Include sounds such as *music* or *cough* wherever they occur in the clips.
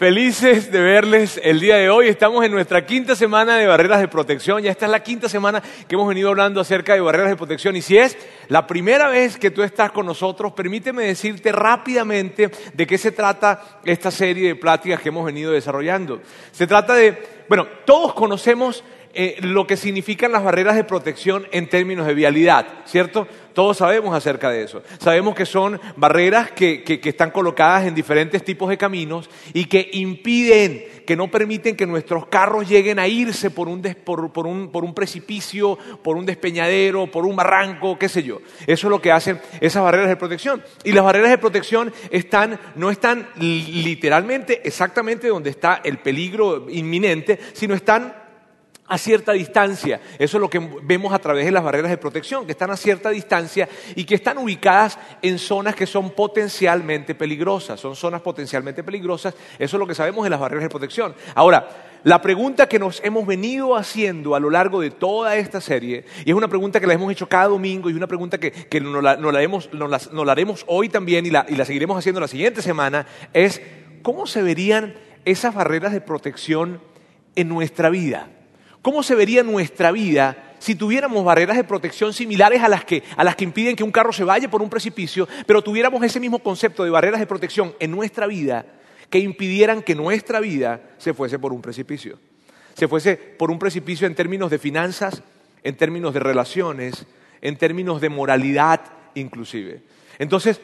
Felices de verles el día de hoy. Estamos en nuestra quinta semana de barreras de protección. Ya esta es la quinta semana que hemos venido hablando acerca de barreras de protección. Y si es la primera vez que tú estás con nosotros, permíteme decirte rápidamente de qué se trata esta serie de pláticas que hemos venido desarrollando. Se trata de, bueno, todos conocemos eh, lo que significan las barreras de protección en términos de vialidad, ¿cierto? Todos sabemos acerca de eso. Sabemos que son barreras que, están colocadas en diferentes tipos de caminos y que impiden, que no permiten que nuestros carros lleguen a irse por un, por, un, por un precipicio, por un despeñadero, por un barranco, qué sé yo. Eso es lo que hacen esas barreras de protección. Y las barreras de protección están, no están literalmente exactamente donde está el peligro inminente, sino están a cierta distancia. Eso es lo que vemos a través de las barreras de protección, que están a cierta distancia y que están ubicadas en zonas que son potencialmente peligrosas. Son zonas potencialmente peligrosas. Eso es lo que sabemos de las barreras de protección. Ahora, la pregunta que nos hemos venido haciendo a lo largo de toda esta serie, y es una pregunta que la hemos hecho cada domingo y una pregunta que, nos, la, haremos hoy también y la, y la seguiremos haciendo la siguiente semana, es ¿cómo se verían esas barreras de protección en nuestra vida? ¿Cómo se vería nuestra vida si tuviéramos barreras de protección similares a las, que, a las que impiden que un carro se vaya por un precipicio, pero tuviéramos ese mismo concepto de barreras de protección en nuestra vida que impidieran que nuestra vida se fuese por un precipicio? Se fuese por un precipicio en términos de finanzas, en términos de relaciones, en términos de moralidad inclusive. Entonces,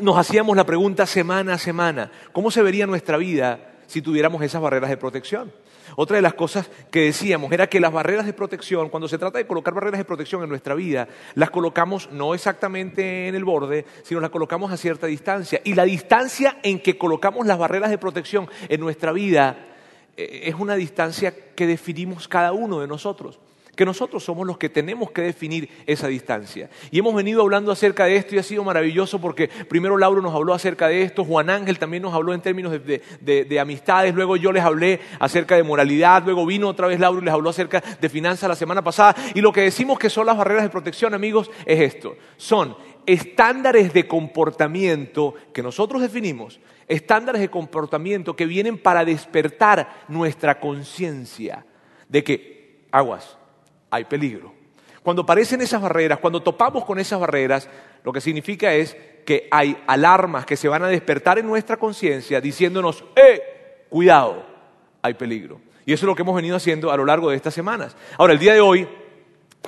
nos hacíamos la pregunta semana a semana, ¿cómo se vería nuestra vida si tuviéramos esas barreras de protección? Otra de las cosas que decíamos era que las barreras de protección, cuando se trata de colocar barreras de protección en nuestra vida, las colocamos no exactamente en el borde, sino las colocamos a cierta distancia. Y la distancia en que colocamos las barreras de protección en nuestra vida eh, es una distancia que definimos cada uno de nosotros que nosotros somos los que tenemos que definir esa distancia. Y hemos venido hablando acerca de esto y ha sido maravilloso porque primero Lauro nos habló acerca de esto, Juan Ángel también nos habló en términos de, amistades, luego yo les hablé acerca de moralidad, luego vino otra vez Lauro y les habló acerca de finanzas la semana pasada. Y lo que decimos que son las barreras de protección, amigos, es esto. Son estándares de comportamiento que nosotros definimos, estándares de comportamiento que vienen para despertar nuestra conciencia de que, aguas, hay peligro. Cuando aparecen esas barreras, cuando topamos con esas barreras, lo que significa es que hay alarmas que se van a despertar en nuestra conciencia diciéndonos, ¡eh! Cuidado, hay peligro. Y eso es lo que hemos venido haciendo a lo largo de estas semanas. Ahora, el día de hoy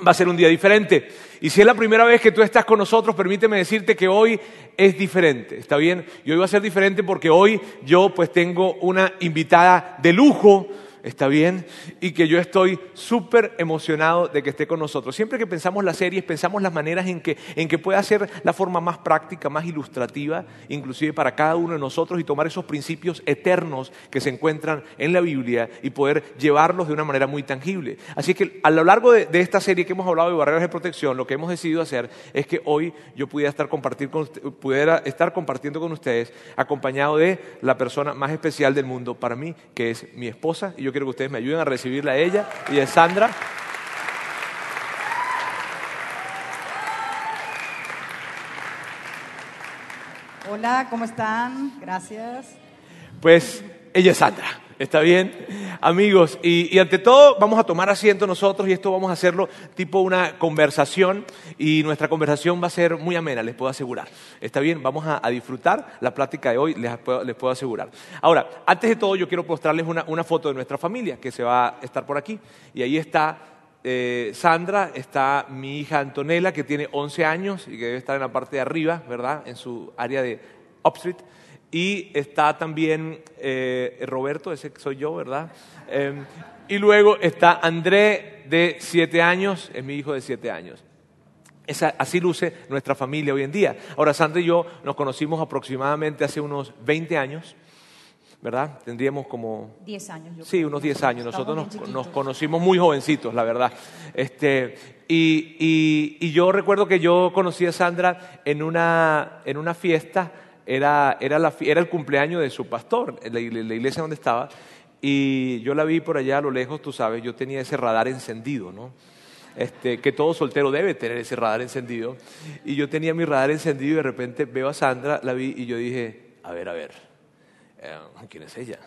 va a ser un día diferente. Y si es la primera vez que tú estás con nosotros, permíteme decirte que hoy es diferente, ¿está bien? Y hoy va a ser diferente porque hoy yo pues tengo una invitada de lujo ¿está bien? Y que yo estoy súper emocionado de que esté con nosotros. Siempre que pensamos las series, pensamos las maneras en que, en que pueda ser la forma más práctica, más ilustrativa, inclusive para cada uno de nosotros, y tomar esos principios eternos que se encuentran en la Biblia y poder llevarlos de una manera muy tangible. Así que a lo largo de, esta serie que hemos hablado de barreras de protección, lo que hemos decidido hacer es que hoy yo pudiera estar, pudiera estar compartiendo con ustedes, acompañado de la persona más especial del mundo para mí, que es mi esposa, y yo quiero que ustedes me ayuden a recibirla a ella y a Sandra. Hola, ¿cómo están? Gracias. Pues ella es Sandra. ¿Está bien? Amigos, y, ante todo vamos a tomar asiento nosotros y esto vamos a hacerlo tipo una conversación y nuestra conversación va a ser muy amena, les puedo asegurar. ¿Está bien? Vamos a, disfrutar la plática de hoy, les puedo, asegurar. Ahora, antes de todo yo quiero mostrarles una, foto de nuestra familia que se va a estar por aquí y ahí está eh, Sandra, está mi hija Antonella, que tiene 11 años y que debe estar en la parte de arriba, ¿verdad? En su área de Upstreet. Y está también eh, Roberto, ese soy yo, ¿verdad? Em, y luego está André, de siete años, es mi hijo de siete años. así luce nuestra familia hoy en día. Ahora, Sandra y yo nos conocimos aproximadamente hace unos 20 años, ¿verdad? Tendríamos como... 10 años. sí, unos 10 años. Nosotros nos, conocimos muy jovencitos, la verdad. Este, y, y, yo recuerdo que yo conocí a Sandra en una, en una fiesta era, el cumpleaños de su pastor, en la, iglesia donde estaba, y yo la vi por allá a lo lejos, tú sabes, yo tenía ese radar encendido, ¿no? Este, que todo soltero debe tener ese radar encendido. Y yo tenía mi radar encendido y de repente veo a Sandra, la vi y yo dije, a ver, a ver, eh, ¿quién es ella?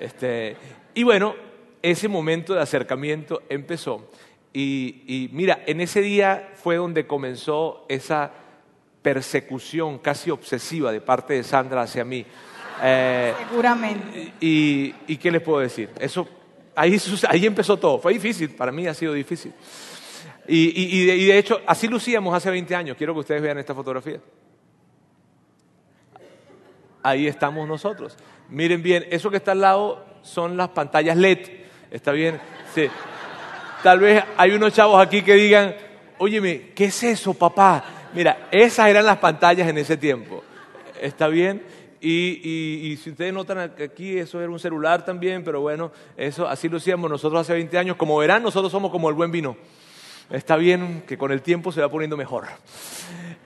Este, y bueno, ese momento de acercamiento empezó. Y, y mira, en ese día fue donde comenzó esa persecución casi obsesiva de parte de Sandra hacia mí. Eh, Seguramente. Y, y, qué les puedo decir? Eso, ahí, *laughs* ahí empezó todo. Fue difícil, para mí ha sido difícil. Y, y, de, y de hecho, así lucíamos hace 20 años. Quiero que ustedes vean esta fotografía. Ahí estamos nosotros. Miren bien, eso que está al lado son las pantallas LED. ¿Está bien? Sí. Tal vez hay unos chavos aquí que digan, óyeme, ¿qué es eso, papá? Mira, esas eran las pantallas en ese tiempo. ¿Está bien? Y, si ustedes notan aquí, eso era un celular también, pero bueno, eso así lo hacíamos nosotros hace 20 años. Como verán, nosotros somos como el buen vino. Está bien que con el tiempo se va poniendo mejor.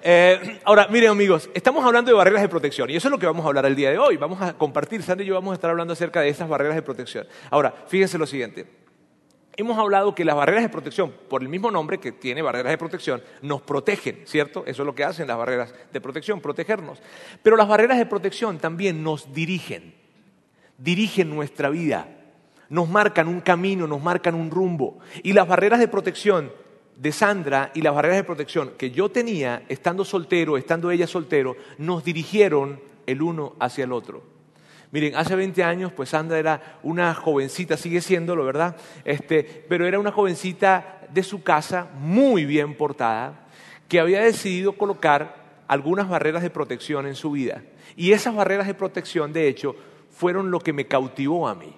Eh, ahora, miren amigos, estamos hablando de barreras de protección y eso es lo que vamos a hablar el día de hoy. Vamos a compartir, Sandy y yo vamos a estar hablando acerca de esas barreras de protección. Ahora, fíjense lo siguiente. Hemos hablado que las barreras de protección, por el mismo nombre que tiene barreras de protección, nos protegen, ¿cierto? Eso es lo que hacen las barreras de protección, protegernos. Pero las barreras de protección también nos dirigen, dirigen nuestra vida, nos marcan un camino, nos marcan un rumbo. Y las barreras de protección de Sandra y las barreras de protección que yo tenía, estando soltero, estando ella soltero, nos dirigieron el uno hacia el otro. Miren, hace 20 años, pues Sandra era una jovencita, sigue siéndolo, ¿verdad? Este, pero era una jovencita de su casa, muy bien portada, que había decidido colocar algunas barreras de protección en su vida. Y esas barreras de protección, de hecho, fueron lo que me cautivó a mí.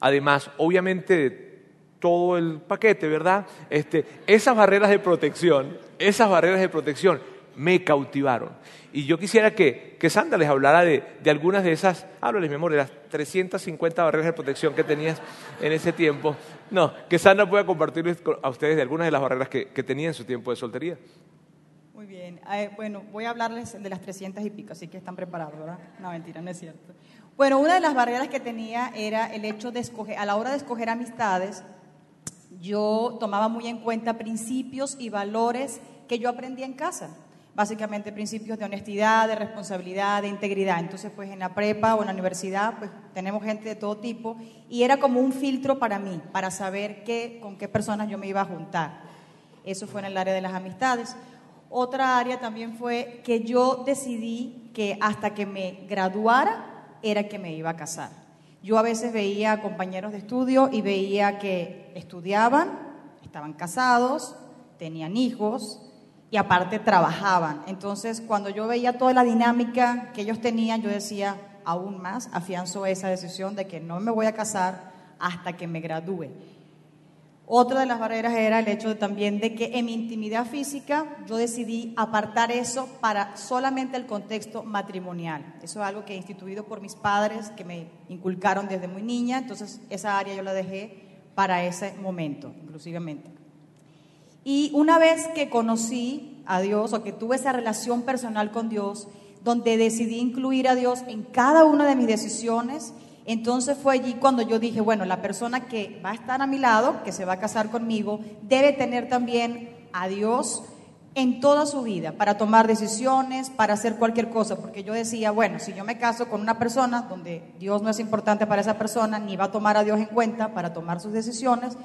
Además, obviamente, todo el paquete, ¿verdad? Este, esas barreras de protección, esas barreras de protección me cautivaron. Y yo quisiera que, que Sandra les hablara de, algunas de esas, háblales, mi amor, de las 350 barreras de protección que tenías en ese tiempo. No, que Sandra pueda compartirles a ustedes de algunas de las barreras que, que tenía en su tiempo de soltería. Muy bien. Eh, bueno, voy a hablarles de las 300 y pico, así que están preparados, ¿verdad? No, mentira, no es cierto. Bueno, una de las barreras que tenía era el hecho de escoger, a la hora de escoger amistades, yo tomaba muy en cuenta principios y valores que yo aprendí en casa. Básicamente principios de honestidad, de responsabilidad, de integridad. Entonces, pues en la prepa o en la universidad, pues tenemos gente de todo tipo y era como un filtro para mí, para saber qué, con qué personas yo me iba a juntar. Eso fue en el área de las amistades. Otra área también fue que yo decidí que hasta que me graduara era que me iba a casar. Yo a veces veía compañeros de estudio y veía que estudiaban, estaban casados, tenían hijos y aparte trabajaban. Entonces, cuando yo veía toda la dinámica que ellos tenían, yo decía, aún más, afianzo esa decisión de que no me voy a casar hasta que me gradúe. Otra de las barreras era el hecho también de que en mi intimidad física yo decidí apartar eso para solamente el contexto matrimonial. Eso es algo que he instituido por mis padres, que me inculcaron desde muy niña, entonces esa área yo la dejé para ese momento, inclusivamente. Y una vez que conocí a Dios o que tuve esa relación personal con Dios, donde decidí incluir a Dios en cada una de mis decisiones, entonces fue allí cuando yo dije, bueno, la persona que va a estar a mi lado, que se va a casar conmigo, debe tener también a Dios en toda su vida para tomar decisiones, para hacer cualquier cosa, porque yo decía, bueno, si yo me caso con una persona donde Dios no es importante para esa persona, ni va a tomar a Dios en cuenta para tomar sus decisiones,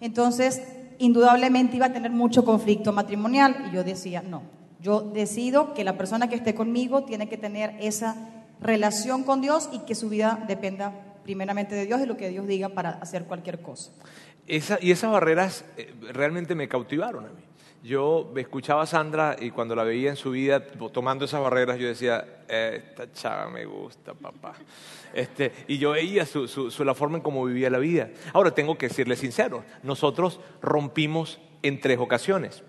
entonces indudablemente iba a tener mucho conflicto matrimonial y yo decía, no, yo decido que la persona que esté conmigo tiene que tener esa relación con Dios y que su vida dependa primeramente de Dios y lo que Dios diga para hacer cualquier cosa. y esas barreras eh, realmente me cautivaron a mí. Yo escuchaba a Sandra y cuando la veía en su vida tomando esas barreras, yo decía, esta chava me gusta, papá. Este, y yo veía su, su, la forma en cómo vivía la vida. Ahora, tengo que decirle sincero, nosotros rompimos en tres ocasiones.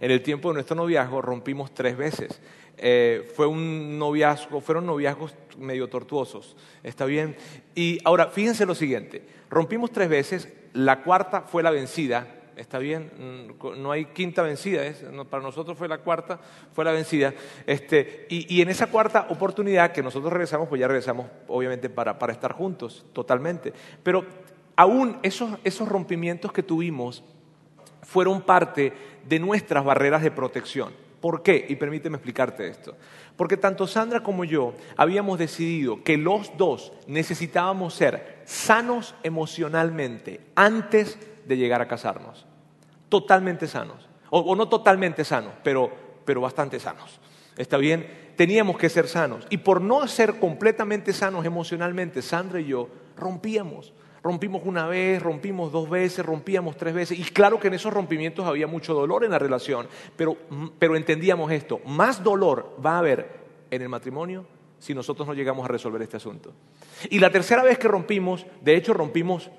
En el tiempo de nuestro noviazgo rompimos tres veces. Eh, fue un noviazgo, fueron noviazgos medio tortuosos, ¿está bien? Y ahora, fíjense lo siguiente, rompimos tres veces, la cuarta fue la vencida, ¿está bien? Mm, no hay quinta vencida, para nosotros fue la cuarta, fue la vencida. Este, y, en esa cuarta oportunidad que nosotros regresamos, pues ya regresamos obviamente para, para estar juntos, totalmente. Pero aún esos, esos rompimientos que tuvimos fueron parte de nuestras barreras de protección. ¿Por qué? Y permíteme explicarte esto. Porque tanto Sandra como yo habíamos decidido que los dos necesitábamos ser sanos emocionalmente antes de llegar a casarnos. Totalmente sanos. O, no totalmente sanos, pero, pero bastante sanos. ¿Está bien? Teníamos que ser sanos. Y por no ser completamente sanos emocionalmente, Sandra y yo rompíamos. Rompimos una vez, rompimos dos veces, rompíamos tres veces. Y claro que en esos rompimientos había mucho dolor en la relación, pero, pero entendíamos esto, más dolor va a haber en el matrimonio si nosotros no llegamos a resolver este asunto. Y la tercera vez que rompimos, de hecho rompimos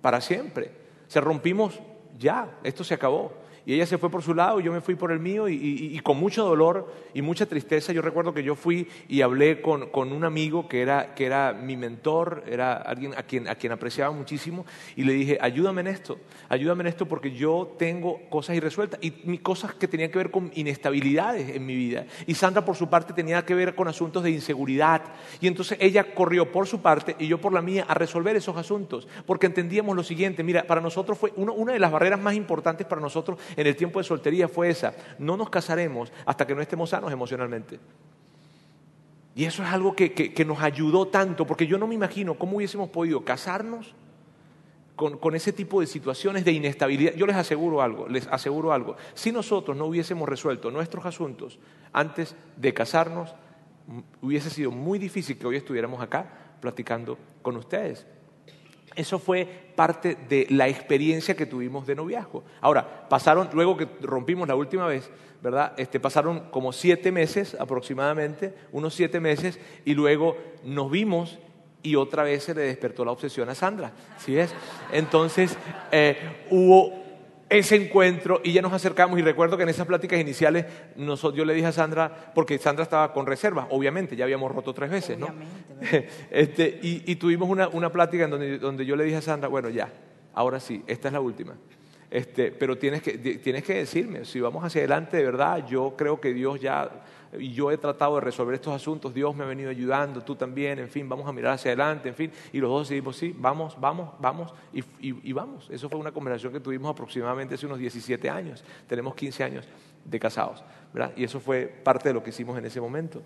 para siempre. Se rompimos ya, esto se acabó. Y ella se fue por su lado yo me fui por el mío y, con mucho dolor y mucha tristeza. Yo recuerdo que yo fui y hablé con, un amigo que era, que era mi mentor, era alguien a quien, a quien apreciaba muchísimo y le dije, ayúdame en esto, ayúdame en esto porque yo tengo cosas irresueltas y cosas que tenían que ver con inestabilidades en mi vida. Y Sandra por su parte tenía que ver con asuntos de inseguridad. Y entonces ella corrió por su parte y yo por la mía a resolver esos asuntos porque entendíamos lo siguiente, mira, para nosotros fue una de las barreras más importantes para nosotros en el tiempo de soltería fue esa. No nos casaremos hasta que no estemos sanos emocionalmente. Y eso es algo que, nos ayudó tanto, porque yo no me imagino cómo hubiésemos podido casarnos con, con, ese tipo de situaciones de inestabilidad. Yo les aseguro algo, les aseguro algo. Si nosotros no hubiésemos resuelto nuestros asuntos antes de casarnos, hubiese sido muy difícil que hoy estuviéramos acá platicando con ustedes. Eso fue parte de la experiencia que tuvimos de noviazgo. Ahora, pasaron, luego que rompimos la última vez, ¿verdad? Este, pasaron como siete meses aproximadamente, unos siete meses, y luego nos vimos y otra vez se le despertó la obsesión a Sandra, ¿sí es? Entonces, eh, hubo ese encuentro y ya nos acercamos y recuerdo que en esas pláticas iniciales yo le dije a Sandra, porque Sandra estaba con reservas, obviamente, ya habíamos roto tres veces, ¿no? *laughs* este, y, tuvimos una, una plática en donde, donde, yo le dije a Sandra, bueno, ya, ahora sí, esta es la última. Este, pero tienes que, tienes que decirme, si vamos hacia adelante de verdad, yo creo que Dios ya y yo he tratado de resolver estos asuntos, Dios me ha venido ayudando, tú también, en fin, vamos a mirar hacia adelante, en fin, y los dos decidimos, sí, vamos, vamos, vamos, y, y, vamos. Eso fue una conversación que tuvimos aproximadamente hace unos 17 años, tenemos 15 años de casados, ¿verdad? Y eso fue parte de lo que hicimos en ese momento.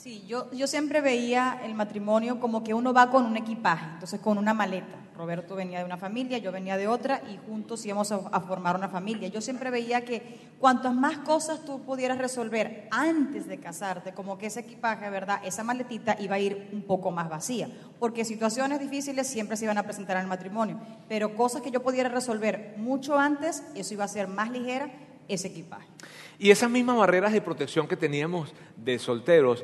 Sí, yo, yo siempre veía el matrimonio como que uno va con un equipaje, entonces con una maleta. Roberto venía de una familia, yo venía de otra y juntos íbamos a, formar una familia. Yo siempre veía que cuantas más cosas tú pudieras resolver antes de casarte, como que ese equipaje, ¿verdad? Esa maletita iba a ir un poco más vacía, porque situaciones difíciles siempre se iban a presentar en el matrimonio, pero cosas que yo pudiera resolver mucho antes, eso iba a ser más ligera ese equipaje. Y esas mismas barreras de protección que teníamos de solteros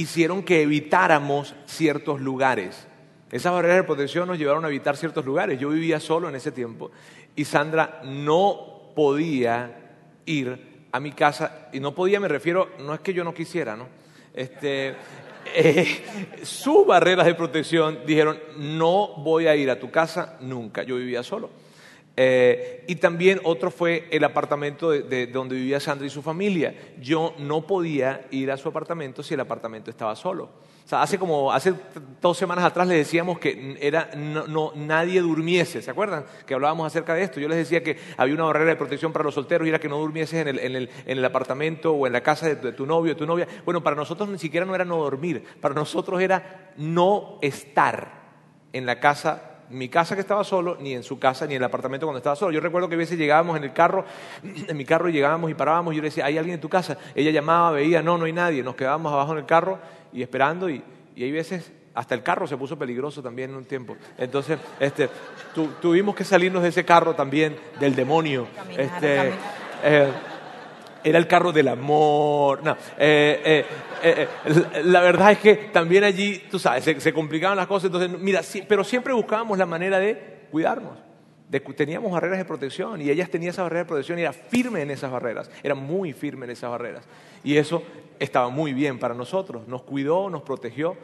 hicieron que evitáramos ciertos lugares. Esas barreras de protección nos llevaron a evitar ciertos lugares. Yo vivía solo en ese tiempo y Sandra no podía ir a mi casa, y no podía, me refiero, no es que yo no quisiera, ¿no? Este, *laughs* eh, sus barreras de protección dijeron, no voy a ir a tu casa nunca, yo vivía solo. Eh, y también otro fue el apartamento de, donde vivía Sandra y su familia. Yo no podía ir a su apartamento si el apartamento estaba solo. O sea, hace como, hace dos semanas atrás les decíamos que era, no, nadie durmiese, ¿se acuerdan? Que hablábamos acerca de esto. Yo les decía que había una barrera de protección para los solteros y era que no durmieses en el, en el, en el apartamento o en la casa de tu, de tu novio, de tu novia. Bueno, para nosotros ni siquiera no era no dormir, para nosotros era no estar en la casa mi casa que estaba solo, ni en su casa, ni en el apartamento cuando estaba solo. Yo recuerdo que a veces llegábamos en el carro, en mi carro y llegábamos y parábamos y yo le decía, ¿hay alguien en tu casa? Ella llamaba, veía, no, no hay nadie. Nos quedábamos abajo en el carro y esperando y, y hay veces hasta el carro se puso peligroso también en un tiempo. Entonces, este, tuvimos que salirnos de ese carro también, del demonio. este, eh, era el carro del amor. No, eh, eh, eh, la verdad es que también allí, tú sabes, se, complicaban las cosas. Entonces, mira, pero siempre buscábamos la manera de cuidarnos. teníamos barreras de protección y ellas tenían esa barrera de protección y era firme en esas barreras, era muy firme en esas barreras. Y eso estaba muy bien para nosotros, nos cuidó, nos protegió.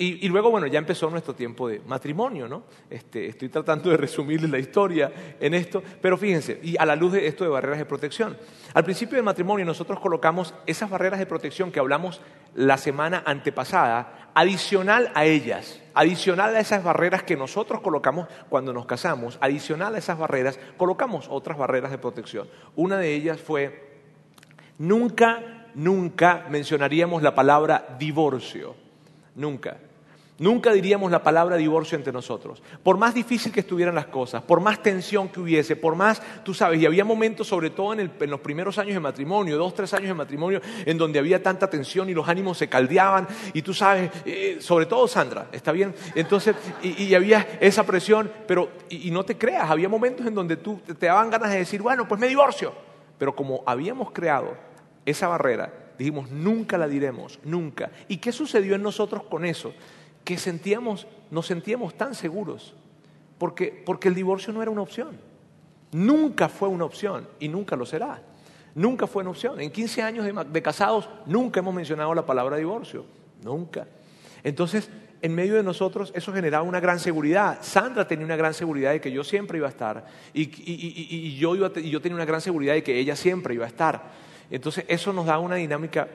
Y, luego, bueno, ya empezó nuestro tiempo de matrimonio, ¿no? Este, estoy tratando de *laughs* resumirles la historia en esto, pero fíjense, y a la luz de esto de barreras de protección. Al principio del matrimonio nosotros colocamos esas barreras de protección que hablamos la semana antepasada, adicional a ellas, adicional a esas barreras que nosotros colocamos cuando nos casamos, adicional a esas barreras, colocamos otras barreras de protección. Una de ellas fue Nunca, nunca mencionaríamos la palabra divorcio. Nunca. Nunca diríamos la palabra divorcio entre nosotros. Por más difícil que estuvieran las cosas, por más tensión que hubiese, por más, tú sabes, y había momentos, sobre todo en, los primeros años de matrimonio, dos, tres años de matrimonio, en donde había tanta tensión y los ánimos se caldeaban, y tú sabes, eh, sobre todo Sandra, ¿está bien? Entonces, y, había esa presión, pero, y, no te creas, había momentos en donde tú te daban ganas de decir, bueno, pues me divorcio. Pero como habíamos creado esa barrera, dijimos, nunca la diremos, nunca. ¿Y qué sucedió en nosotros con eso? Que sentíamos, nos sentíamos tan seguros, porque, porque el divorcio no era una opción. Nunca fue una opción y nunca lo será. Nunca fue una opción. En 15 años de, casados nunca hemos mencionado la palabra divorcio. Nunca. Entonces, en medio de nosotros eso generaba una gran seguridad. Sandra tenía una gran seguridad de que yo siempre iba a estar y, y, yo, iba, y yo tenía una gran seguridad de que ella siempre iba a estar. Entonces eso nos da una dinámica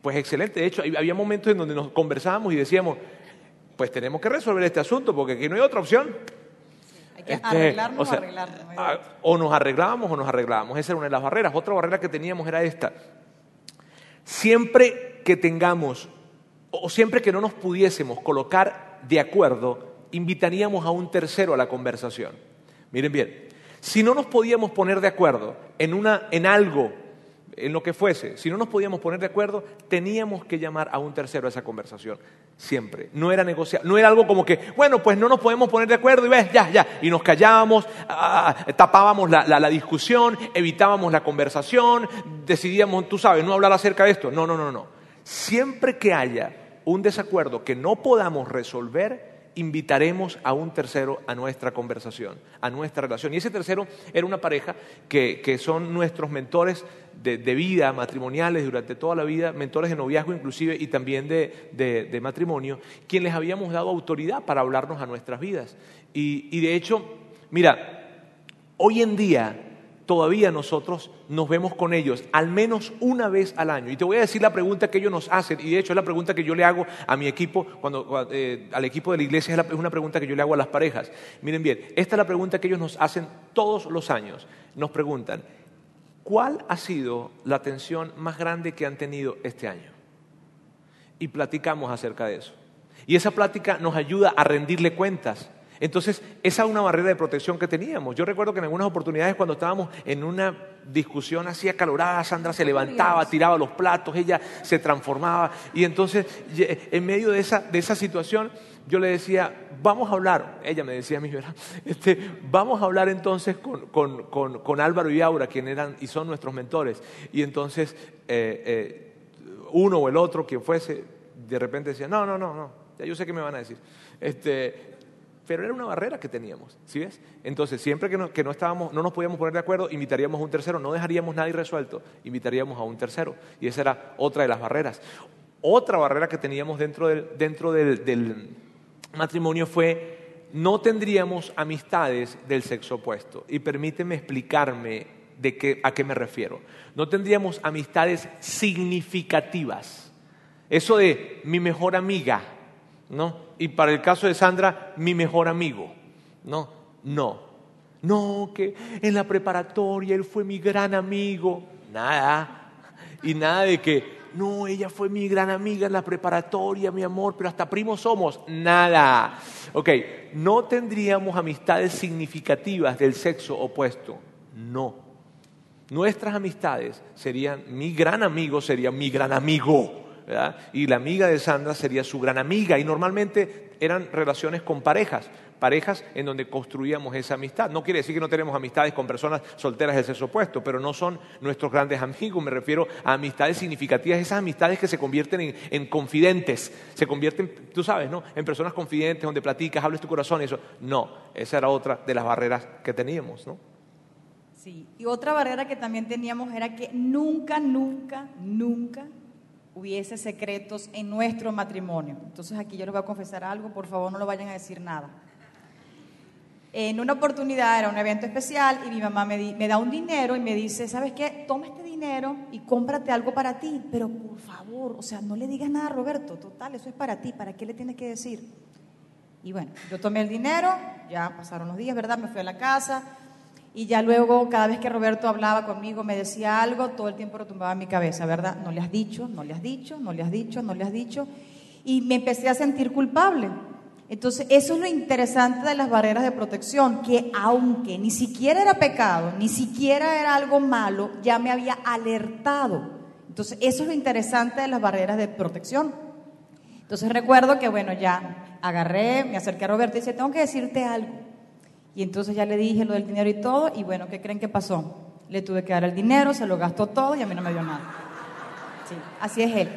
pues excelente. De hecho, había momentos en donde nos conversábamos y decíamos, pues tenemos que resolver este asunto porque aquí no hay otra opción. hay que este, arreglarnos o, arreglarnos. O nos arreglábamos o nos arreglábamos. Esa era una de las barreras. Otra barrera que teníamos era esta. Siempre que tengamos, o siempre que no nos pudiésemos colocar de acuerdo, invitaríamos a un tercero a la conversación. Miren bien, si no nos podíamos poner de acuerdo en, una, en algo en lo que fuese, si no nos podíamos poner de acuerdo, teníamos que llamar a un tercero a esa conversación, siempre. No era negociar, no era algo como que, bueno, pues no nos podemos poner de acuerdo y ves, ya, ya, y nos callábamos, tapábamos la, la, discusión, evitábamos la conversación, decidíamos, tú sabes, no hablar acerca de esto. No, no, no, no. Siempre que haya un desacuerdo que no podamos resolver, invitaremos a un tercero a nuestra conversación, a nuestra relación. Y ese tercero era una pareja que, son nuestros mentores de, vida, matrimoniales durante toda la vida, mentores de noviazgo inclusive y también de, de matrimonio, quien les habíamos dado autoridad para hablarnos a nuestras vidas. Y, y de hecho, mira, hoy en día todavía nosotros nos vemos con ellos al menos una vez al año. Y te voy a decir la pregunta que ellos nos hacen, y de hecho es la pregunta que yo le hago a mi equipo, cuando, eh, al equipo de la iglesia, es, una pregunta que yo le hago a las parejas. Miren bien, esta es la pregunta que ellos nos hacen todos los años. Nos preguntan, ¿cuál ha sido la atención más grande que han tenido este año? Y platicamos acerca de eso. Y esa plática nos ayuda a rendirle cuentas entonces, esa es una barrera de protección que teníamos. Yo recuerdo que en algunas oportunidades cuando estábamos en una discusión así acalorada, Sandra se levantaba, tiraba los platos, ella se transformaba. Y entonces, en medio de esa, de esa situación, yo le decía, vamos a hablar, ella me decía a mí, *laughs* este, vamos a hablar entonces con, con, con, Álvaro y Aura, quienes eran y son nuestros mentores. Y entonces, eh, eh, uno o el otro, quien fuese, de repente decía, no, no, no, no, ya yo sé qué me van a decir. Este, pero era una barrera que teníamos, ¿sí ves? Entonces, siempre que no, que no, estábamos, no nos podíamos poner de acuerdo, invitaríamos a un tercero, no dejaríamos nada irresuelto, invitaríamos a un tercero. Y esa era otra de las barreras. Otra barrera que teníamos dentro del, dentro del, matrimonio fue no tendríamos amistades del sexo opuesto. Y permíteme explicarme de qué, a qué me refiero. No tendríamos amistades significativas. Eso de mi mejor amiga, ¿no? Y para el caso de Sandra, mi mejor amigo, ¿no? No. No, que en la preparatoria él fue mi gran amigo. Nada. Y nada de que, no, ella fue mi gran amiga en la preparatoria, mi amor, pero hasta primos somos. Nada. Ok, no tendríamos amistades significativas del sexo opuesto. No. Nuestras amistades serían, mi gran amigo sería mi gran amigo y la amiga de Sandra sería su gran amiga y normalmente eran relaciones con parejas, parejas en donde construíamos esa amistad. No quiere decir que no tenemos amistades con personas solteras del sexo opuesto, pero no son nuestros grandes amigos, me refiero a amistades significativas, esas amistades que se convierten en, confidentes, se convierten, tú sabes, ¿no? En personas confidentes donde platicas, hables tu corazón y eso. No, esa era otra de las barreras que teníamos. Sí, y otra barrera que también teníamos era que nunca, nunca, nunca hubiese secretos en nuestro matrimonio. Entonces aquí yo les voy a confesar algo, por favor no lo vayan a decir nada. En una oportunidad era un evento especial y mi mamá me, me da un dinero y me dice, ¿sabes qué? Toma este dinero y cómprate algo para ti, pero por favor, o sea, no le digas nada a Roberto, total, eso es para ti, ¿para qué le tienes que decir? Y bueno, yo tomé el dinero, ya pasaron los días, ¿verdad? Me fui a la casa Y ya luego, cada vez que Roberto hablaba conmigo, me decía algo, todo el tiempo retumbaba en mi cabeza, ¿verdad? No le has dicho, no le has dicho, no le has dicho, no le has dicho. Y me empecé a sentir culpable. Entonces, eso es lo interesante de las barreras de protección, que aunque ni siquiera era pecado, ni siquiera era algo malo, ya me había alertado. Entonces, eso es lo interesante de las barreras de protección. Entonces, recuerdo que, bueno, ya agarré, me acerqué a Roberto y dije, tengo que decirte algo. Y entonces ya le dije lo del dinero y todo, y bueno, ¿qué creen que pasó? Le tuve que dar el dinero, se lo gastó todo y a mí no me dio nada. Sí, así es él.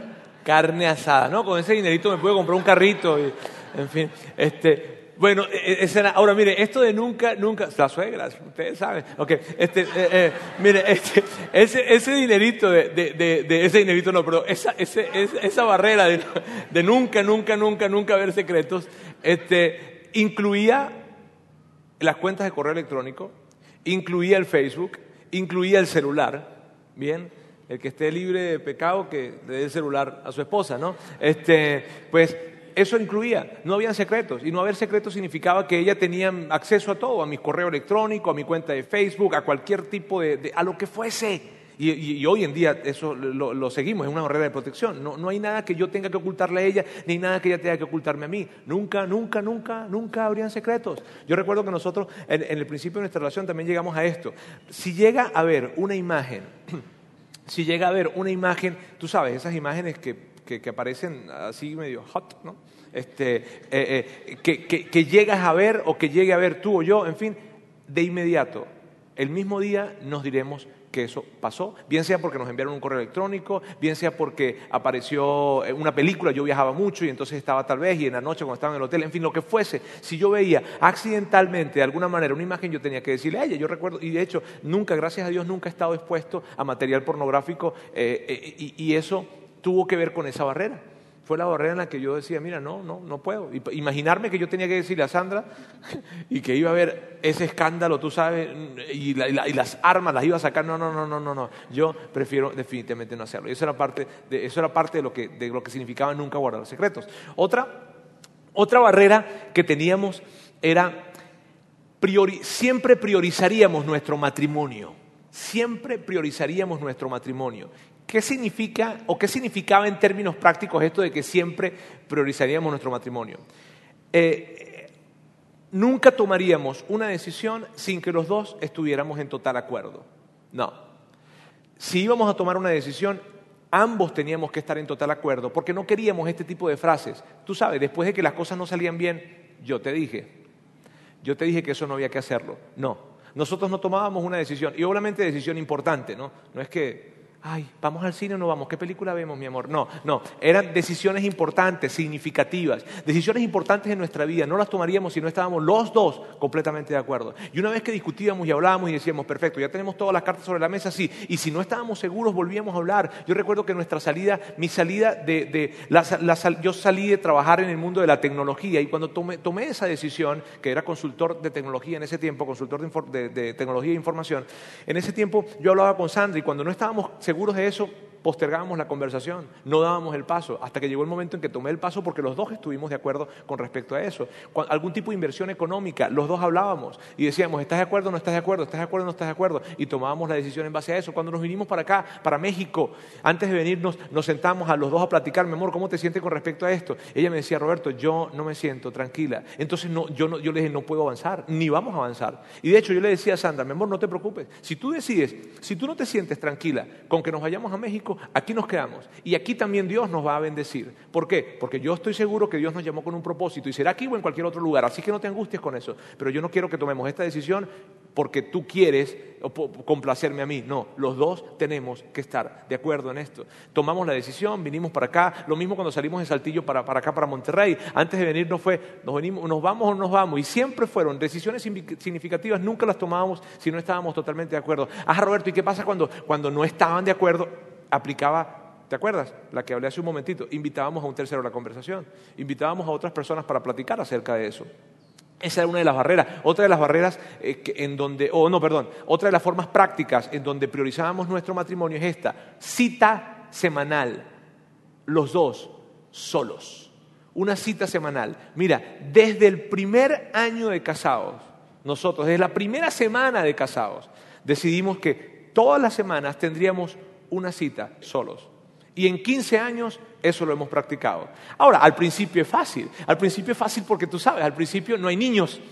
Carne asada, ¿no? Con ese dinerito me puedo comprar un carrito, y, en fin. Este, bueno, e, e, ahora mire, esto de nunca, nunca, la suegra, ustedes saben. Ok, este, eh, eh, mire, este, ese, ese dinerito de, de, de, ese dinerito no, pero esa, ese, esa barrera de, nunca, nunca, nunca, nunca ver secretos, este, incluía las cuentas de correo electrónico, incluía el Facebook, incluía el celular, ¿bien? El que esté libre de pecado que le dé el celular a su esposa, ¿no? Este, pues eso incluía, no habían secretos, y no haber secretos significaba que ella tenía acceso a todo, a mi correo electrónico, a mi cuenta de Facebook, a cualquier tipo de, a lo que fuese. Y, hoy en día eso lo, seguimos, es una barrera de protección. No, no, hay nada que yo tenga que ocultarle a ella, ni nada que ella tenga que ocultarme a mí. Nunca, nunca, nunca, nunca habrían secretos. Yo recuerdo que nosotros en, el principio de nuestra relación también llegamos a esto. Si llega a haber una imagen, *clears throat* si llega a haber una imagen, tú sabes, esas imágenes que, que, aparecen así medio hot, ¿no? Este, eh, eh, que, que llegas a ver o que llegue a ver tú o yo, en fin, de inmediato, el mismo día nos diremos que eso pasó, bien sea porque nos enviaron un correo electrónico, bien sea porque apareció una película, yo viajaba mucho y entonces estaba tal vez y en la noche cuando estaba en el hotel, en fin, lo que fuese, si yo veía accidentalmente de alguna manera una imagen, yo tenía que decirle a ella, yo recuerdo, y de hecho nunca, gracias a Dios, nunca he estado expuesto a material pornográfico eh, eh, y eso tuvo que ver con esa barrera fue la barrera en la que yo decía, mira, no, no, no puedo. Imaginarme que yo tenía que decirle a Sandra *laughs* y que iba a haber ese escándalo, tú sabes, y, las armas las iba a sacar. No, no, no, no, no, no. Yo prefiero definitivamente no hacerlo. Eso era parte de, eso era parte de, lo, que, de lo que significaba nunca guardar secretos. Otra, otra barrera que teníamos era, siempre priorizaríamos nuestro matrimonio. Siempre priorizaríamos nuestro matrimonio. ¿Qué significa o qué significaba en términos prácticos esto de que siempre priorizaríamos nuestro matrimonio? Eh, nunca tomaríamos una decisión sin que los dos estuviéramos en total acuerdo. No. Si íbamos a tomar una decisión, ambos teníamos que estar en total acuerdo, porque no queríamos este tipo de frases. Tú sabes, después de que las cosas no salían bien, yo te dije, yo te dije que eso no había que hacerlo. No, nosotros no tomábamos una decisión, y obviamente decisión importante, ¿no? No es que ay, vamos al cine o no vamos, ¿qué película vemos, mi amor? No, no, eran decisiones importantes, significativas, decisiones importantes en nuestra vida, no las tomaríamos si no estábamos los dos completamente de acuerdo. Y una vez que discutíamos y hablábamos y decíamos, perfecto, ya tenemos todas las cartas sobre la mesa, sí, y si no estábamos seguros volvíamos a hablar. Yo recuerdo que nuestra salida, mi salida de, yo salí de trabajar en el mundo de la tecnología y cuando tomé, esa decisión, que era consultor de tecnología en ese tiempo, consultor de, de tecnología e información, en ese tiempo yo hablaba con Sandra y cuando no estábamos seguros, seguros de eso, postergábamos la conversación, no dábamos el paso, hasta que llegó el momento en que tomé el paso porque los dos estuvimos de acuerdo con respecto a eso. algún tipo de inversión económica, los dos hablábamos y decíamos, ¿estás de acuerdo no estás de acuerdo? ¿Estás de acuerdo no estás de acuerdo? Y tomábamos la decisión en base a eso. Cuando nos vinimos para acá, para México, antes de venirnos, nos sentamos a los dos a platicar, mi amor, ¿cómo te sientes con respecto a esto? Ella me decía, Roberto, yo no me siento tranquila. Entonces no, yo, yo le dije, no puedo avanzar, ni vamos a avanzar. Y de hecho yo le decía a Sandra, mi amor, no te preocupes. Si tú decides, si tú no te sientes tranquila con que nos vayamos a México, aquí nos quedamos. Y aquí también Dios nos va a bendecir. ¿Por qué? Porque yo estoy seguro que Dios nos llamó con un propósito y será aquí o en cualquier otro lugar. Así que no te angusties con eso. Pero yo no quiero que tomemos esta decisión porque tú quieres complacerme a mí. No, los dos tenemos que estar de acuerdo en esto. Tomamos la decisión, vinimos para acá. Lo mismo cuando salimos de Saltillo para, para acá, para Monterrey. Antes de venir no fue, nos, venimos, nos vamos o nos vamos. Y siempre fueron decisiones significativas, nunca las tomábamos si no estábamos totalmente de acuerdo. Ah, Roberto, ¿y qué pasa cuando, cuando no estaban de acuerdo? Aplicaba ¿Te acuerdas? La que hablé hace un momentito. Invitábamos a un tercero a la conversación. Invitábamos a otras personas para platicar acerca de eso. Esa era una de las barreras. Otra de las barreras eh, en donde, o no, perdón, otra de las formas prácticas en donde priorizábamos nuestro matrimonio es esta. Cita semanal. Los dos solos. Una cita semanal. Mira, desde el primer año de casados, nosotros, desde la primera semana de casados, decidimos que todas las semanas tendríamos una cita solos. Y en 15 años eso lo hemos practicado. Ahora, al principio es fácil. Al principio es fácil porque tú sabes, al principio no hay niños. *laughs*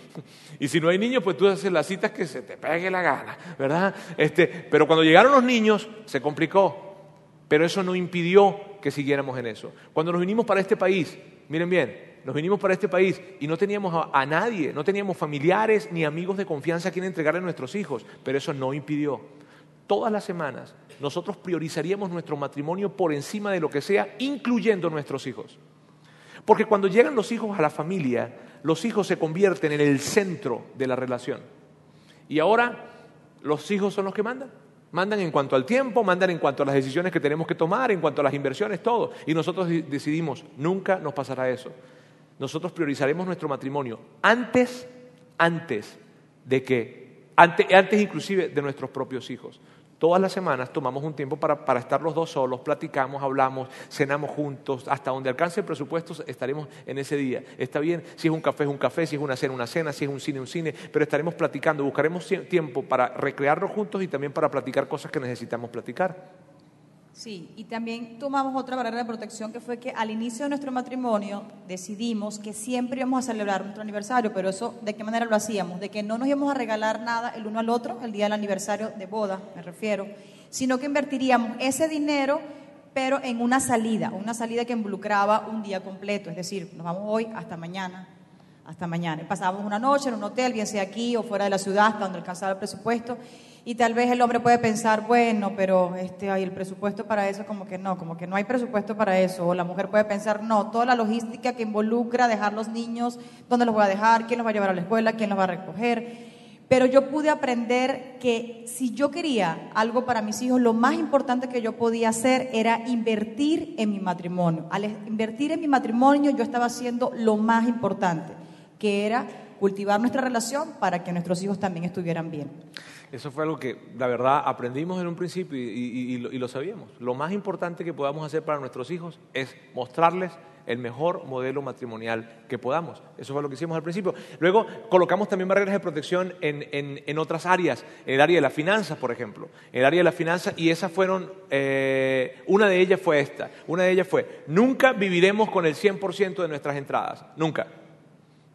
Y si no hay niños, pues tú haces las citas que se te pegue la gana, ¿verdad? Este, pero cuando llegaron los niños, se complicó. Pero eso no impidió que siguiéramos en eso. Cuando nos vinimos para este país, miren bien, nos vinimos para este país y no teníamos a, a nadie, no teníamos familiares ni amigos de confianza a quien entregarle a nuestros hijos, pero eso no impidió. Todas las semanas nosotros priorizaríamos nuestro matrimonio por encima de lo que sea, incluyendo nuestros hijos. Porque cuando llegan los hijos a la familia, los hijos se convierten en el centro de la relación. Y ahora los hijos son los que mandan. Mandan en cuanto al tiempo, mandan en cuanto a las decisiones que tenemos que tomar, en cuanto a las inversiones, todo. Y nosotros decidimos, nunca nos pasará eso. Nosotros priorizaremos nuestro matrimonio antes, antes de que, antes, antes inclusive de nuestros propios hijos. Todas las semanas tomamos un tiempo para, para, estar los dos solos, platicamos, hablamos, cenamos juntos, hasta donde alcance el presupuesto estaremos en ese día. Está bien, si es un café es un café, si es una cena una cena, si es un cine un cine, pero estaremos platicando, buscaremos tiempo para recrearnos juntos y también para platicar cosas que necesitamos platicar. Sí, y también tomamos otra barrera de protección que fue que al inicio de nuestro matrimonio decidimos que siempre íbamos a celebrar nuestro aniversario, pero eso, ¿de qué manera lo hacíamos? De que no nos íbamos a regalar nada el uno al otro, el día del aniversario de boda, me refiero, sino que invertiríamos ese dinero, pero en una salida, una salida que involucraba un día completo, es decir, nos vamos hoy hasta mañana, hasta mañana. Pasábamos una noche en un hotel, bien sea aquí o fuera de la ciudad, hasta donde alcanzaba el presupuesto. Y tal vez el hombre puede pensar, bueno, pero este, hay el presupuesto para eso, como que no, como que no hay presupuesto para eso. O la mujer puede pensar, no, toda la logística que involucra dejar los niños, dónde los voy a dejar, quién los va a llevar a la escuela, quién los va a recoger. Pero yo pude aprender que si yo quería algo para mis hijos, lo más importante que yo podía hacer era invertir en mi matrimonio. Al invertir en mi matrimonio, yo estaba haciendo lo más importante, que era cultivar nuestra relación para que nuestros hijos también estuvieran bien. Eso fue algo que, la verdad, aprendimos en un principio y, lo, sabíamos. Lo más importante que podamos hacer para nuestros hijos es mostrarles el mejor modelo matrimonial que podamos. Eso fue lo que hicimos al principio. Luego colocamos también barreras de protección en otras áreas, en el área de las finanzas, por ejemplo. En el área de las finanzas, y esas fueron, eh, una de ellas fue esta. Una de ellas fue, nunca viviremos con el 100% de nuestras entradas. Nunca.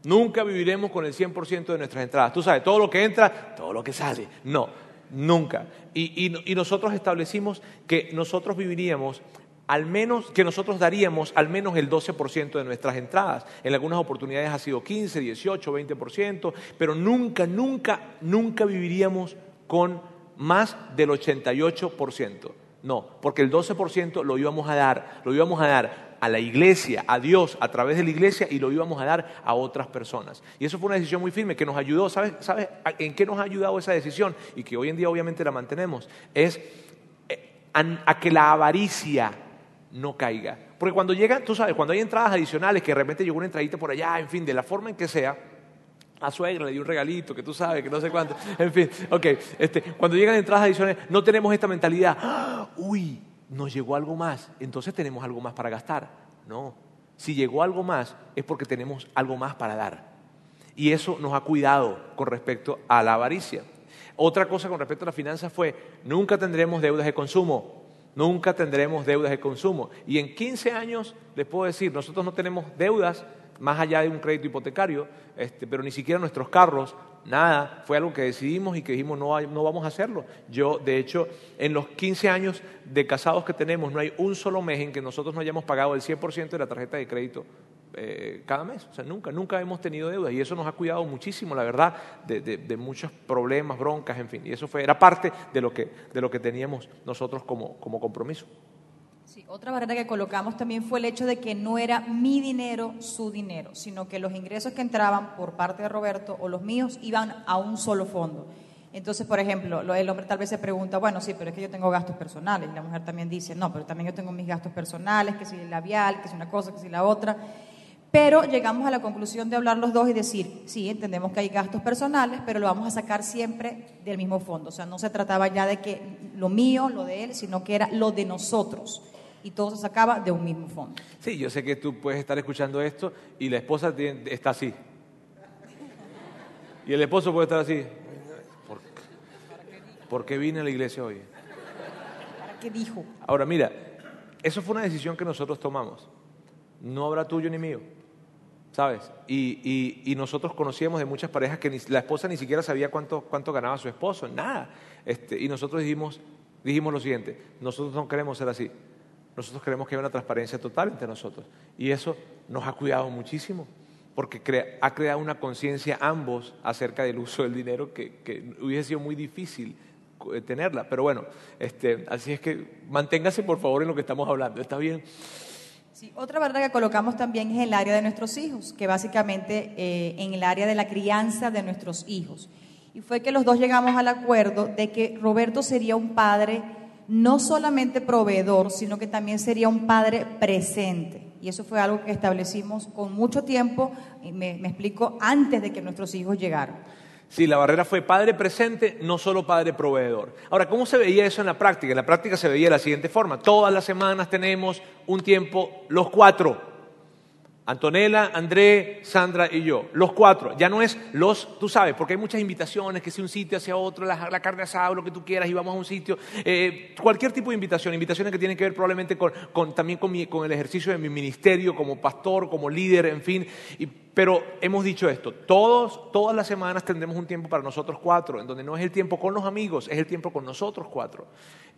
Nunca viviremos con el 100% de nuestras entradas. Tú sabes, todo lo que entra, todo lo que sale. No, nunca. Y, nosotros establecimos que nosotros viviríamos al menos, que nosotros daríamos al menos el 12% de nuestras entradas. En algunas oportunidades ha sido 15, 18, 20%, pero nunca, nunca, nunca viviríamos con más del 88%. No, porque el 12% lo íbamos a dar, lo íbamos a dar a la iglesia, a Dios, a través de la iglesia y lo íbamos a dar a otras personas. Y eso fue una decisión muy firme que nos ayudó, ¿sabes, ¿sabes en qué nos ha ayudado esa decisión? Y que hoy en día obviamente la mantenemos, es a, a que la avaricia no caiga. Porque cuando llega, tú sabes, cuando hay entradas adicionales, que de repente llegó una entradita por allá, en fin, de la forma en que sea, a suegra le dio un regalito, que tú sabes, que no sé cuánto, en fin, ok, este, cuando llegan entradas adicionales, no tenemos esta mentalidad, ¡Ah! uy, nos llegó algo más, entonces tenemos algo más para gastar. No, si llegó algo más es porque tenemos algo más para dar. Y eso nos ha cuidado con respecto a la avaricia. Otra cosa con respecto a las finanzas fue, nunca tendremos deudas de consumo, nunca tendremos deudas de consumo. Y en 15 años, les puedo decir, nosotros no tenemos deudas más allá de un crédito hipotecario, este, pero ni siquiera nuestros carros, nada, fue algo que decidimos y que dijimos no, no vamos a hacerlo. Yo, de hecho, en los 15 años de casados que tenemos, no hay un solo mes en que nosotros no hayamos pagado el 100% de la tarjeta de crédito eh, cada mes. O sea, nunca, nunca hemos tenido deudas y eso nos ha cuidado muchísimo, la verdad, de, de, de, muchos problemas, broncas, en fin. Y eso fue, era parte de lo que, de lo que teníamos nosotros como, como compromiso. Sí, otra barrera que colocamos también fue el hecho de que no era mi dinero su dinero, sino que los ingresos que entraban por parte de Roberto o los míos iban a un solo fondo. Entonces, por ejemplo, el hombre tal vez se pregunta, bueno, sí, pero es que yo tengo gastos personales. Y la mujer también dice, no, pero también yo tengo mis gastos personales, que si el labial, que si una cosa, que si la otra. Pero llegamos a la conclusión de hablar los dos y decir, sí, entendemos que hay gastos personales, pero lo vamos a sacar siempre del mismo fondo. O sea, no se trataba ya de que lo mío, lo de él, sino que era lo de nosotros y todo se sacaba de un mismo fondo. Sí, yo sé que tú puedes estar escuchando esto y la esposa está así. Y el esposo puede estar así. ¿Por qué, ¿Por qué vine a la iglesia hoy? ¿Para qué dijo? Ahora mira, eso fue una decisión que nosotros tomamos. No habrá tuyo ni mío. ¿Sabes? Y, y- y nosotros conocíamos de muchas parejas que ni- la esposa ni siquiera sabía cuánto, cuánto ganaba su esposo, nada. Este, y nosotros dijimos, dijimos lo siguiente, nosotros no queremos ser así. Nosotros queremos que haya una transparencia total entre nosotros. Y eso nos ha cuidado muchísimo, porque ha creado una conciencia ambos acerca del uso del dinero que, hubiese sido muy difícil eh, tenerla. Pero bueno, este, así es que manténgase por favor en lo que estamos hablando. ¿Está bien? Sí, otra barrera que colocamos también es el área de nuestros hijos, que básicamente eh, en el área de la crianza de nuestros hijos. Y fue que los dos llegamos al acuerdo de que Roberto sería un padre no solamente proveedor, sino que también sería un padre presente. Y eso fue algo que establecimos con mucho tiempo, y me, me explico, antes de que nuestros hijos llegaran. Sí, la barrera fue padre presente, no solo padre proveedor. Ahora, ¿cómo se veía eso en la práctica? En la práctica se veía de la siguiente forma. Todas las semanas tenemos un tiempo, los cuatro. Antonella, André, Sandra y yo. Los cuatro. Ya no es los, tú sabes, porque hay muchas invitaciones, que si un sitio hacia otro, la, carne asada, lo que tú quieras, y vamos a un sitio. Eh, cualquier tipo de invitación. Invitaciones que tienen que ver probablemente con, también con, el ejercicio de mi ministerio como pastor, como líder, en fin. Pero hemos dicho esto, todos, todas las semanas tendremos un tiempo para nosotros cuatro, en donde no es el tiempo con los amigos, es el tiempo con nosotros cuatro.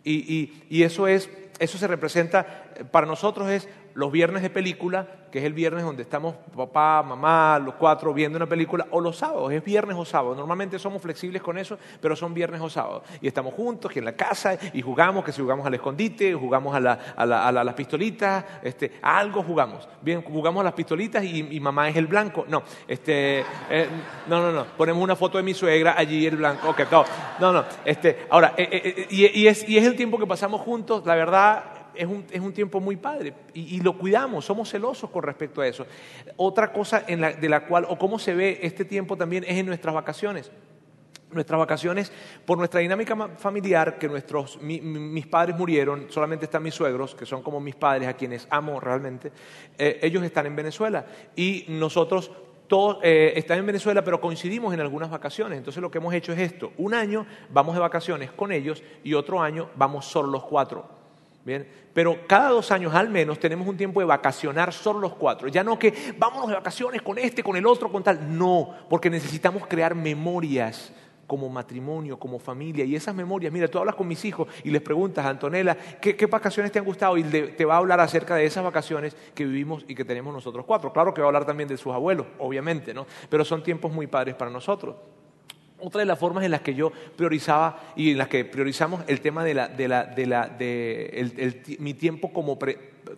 Y eso es, eso se representa, eh, para nosotros es los viernes de película, que es el viernes donde estamos papá, mamá, los cuatro viendo una película, o los sábados, es viernes o sábado. Normalmente somos flexibles con eso, pero son viernes o sábados. Y estamos juntos, aquí en la casa, y jugamos, que si jugamos al escondite, jugamos a, la- a la- a la- a las pistolitas, este, algo jugamos. Bien, jugamos a las pistolitas y, y mamá es el blanco. No, este, eh, no, no, no. Ponemos una foto de mi suegra, allí el blanco. Ok, no, no, no. Este, ahora, eh, eh, y, y es, y es el tiempo que pasamos juntos, la verdad, es un, es un tiempo muy padre y, lo cuidamos, somos celosos con respecto a eso. Otra cosa en la- de la cual, o cómo se ve este tiempo también, es en nuestras vacaciones. Nuestras vacaciones, por nuestra dinámica familiar, que nuestros, mi- mi- mis padres murieron, solamente están mis suegros, que son como mis padres, a quienes amo realmente, eh, ellos están en Venezuela y nosotros todos eh, están en Venezuela, pero coincidimos en algunas vacaciones. Entonces lo que hemos hecho es esto, un año vamos de vacaciones con ellos y otro año vamos solo los cuatro. Bien, pero cada dos años al menos tenemos un tiempo de vacacionar solo los cuatro. Ya no que vámonos de vacaciones con este, con el otro, con tal. No, porque necesitamos crear memorias como matrimonio, como familia. Y esas memorias, mira, tú hablas con mis hijos y les preguntas, Antonella, ¿qué, vacaciones te han gustado? Y te va a hablar acerca de esas vacaciones que vivimos y que tenemos nosotros cuatro. Claro que va a hablar también de sus abuelos, obviamente, ¿no? Pero son tiempos muy padres para nosotros. Otra de las formas en las que yo priorizaba y en las que priorizamos el tema de, la, de, la, de, la, de mi tiempo como,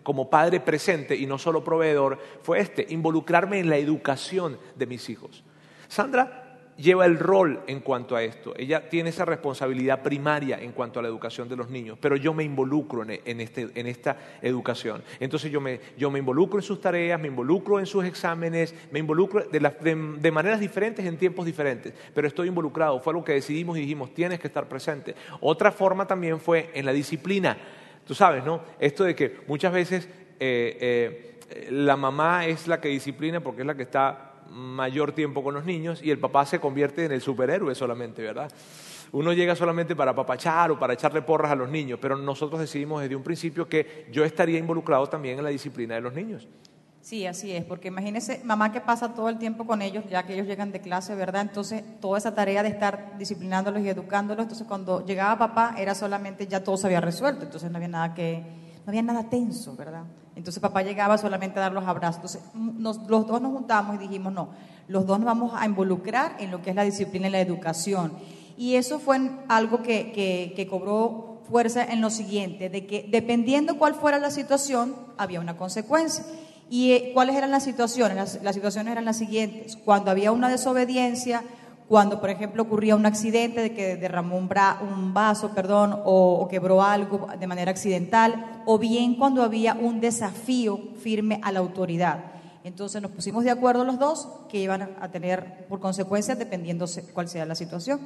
como padre presente y no solo proveedor fue este, involucrarme en la educación de mis hijos. Sandra lleva el rol en cuanto a esto. Ella tiene esa responsabilidad primaria en cuanto a la educación de los niños, pero yo me involucro en, este- en esta educación. Entonces yo me, yo me involucro en sus tareas, me involucro en sus exámenes, me involucro de- de maneras diferentes en tiempos diferentes, pero estoy involucrado. Fue algo que decidimos y dijimos, tienes que estar presente. Otra forma también fue en la disciplina. Tú sabes, ¿no? Esto de que muchas veces eh, eh, la mamá es la que disciplina porque es la que está mayor tiempo con los niños y el papá se convierte en el superhéroe solamente, ¿verdad? Uno llega solamente para apapachar o para echarle porras a los niños, pero nosotros decidimos desde un principio que yo estaría involucrado también en la disciplina de los niños. Sí, así es, porque imagínese, mamá que pasa todo el tiempo con ellos, ya que ellos llegan de clase, ¿verdad? Entonces, toda esa tarea de estar disciplinándolos y educándolos, entonces cuando llegaba papá era solamente, ya todo se había resuelto, entonces no había nada que, no había nada tenso, ¿verdad? Entonces papá llegaba solamente a dar los abrazos. Entonces, nos- los dos nos juntamos y dijimos, no, los dos nos vamos a involucrar en lo que es la disciplina y la educación. Y eso fue algo que, que- que cobró fuerza en lo siguiente, de que dependiendo cuál fuera la situación, había una consecuencia. ¿Y eh, cuáles eran las situaciones? Las, las situaciones eran las siguientes. Cuando había una desobediencia, cuando, por ejemplo, ocurría un accidente de que derramó un, bra- un vaso, perdón, o, o quebró algo de manera accidental, o bien cuando había un desafío firme a la autoridad. Entonces nos pusimos de acuerdo los dos que iban a- tener por consecuencias dependiendo cuál sea la situación.